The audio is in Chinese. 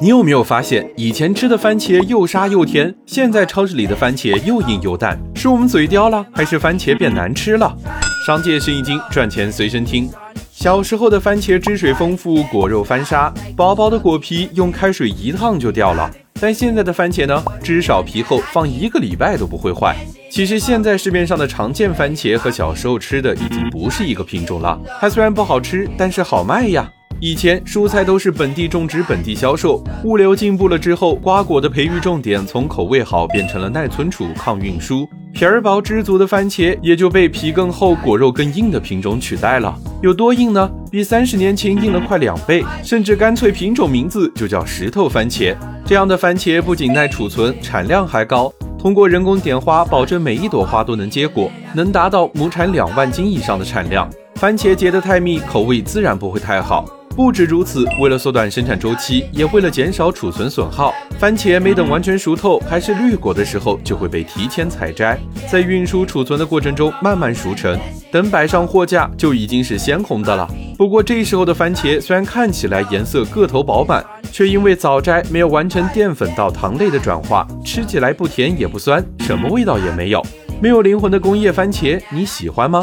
你有没有发现，以前吃的番茄又沙又甜，现在超市里的番茄又硬又淡？是我们嘴刁了，还是番茄变难吃了？商界生意经，赚钱随身听。小时候的番茄汁水丰富，果肉翻沙，薄薄的果皮用开水一烫就掉了。但现在的番茄呢，汁少皮厚，放一个礼拜都不会坏。其实现在市面上的常见番茄和小时候吃的已经不是一个品种了。它虽然不好吃，但是好卖呀。以前蔬菜都是本地种植、本地销售，物流进步了之后，瓜果的培育重点从口味好变成了耐存储、抗运输。皮儿薄汁足的番茄也就被皮更厚、果肉更硬的品种取代了。有多硬呢？比三十年前硬了快两倍，甚至干脆品种名字就叫石头番茄。这样的番茄不仅耐储存，产量还高。通过人工点花，保证每一朵花都能结果，能达到亩产两万斤以上的产量。番茄结得太密，口味自然不会太好。不止如此，为了缩短生产周期，也为了减少储存损耗，番茄没等完全熟透，还是绿果的时候，就会被提前采摘，在运输储存的过程中慢慢熟成，等摆上货架就已经是鲜红的了。不过这时候的番茄虽然看起来颜色个头饱满，却因为早摘没有完成淀粉到糖类的转化，吃起来不甜也不酸，什么味道也没有，没有灵魂的工业番茄，你喜欢吗？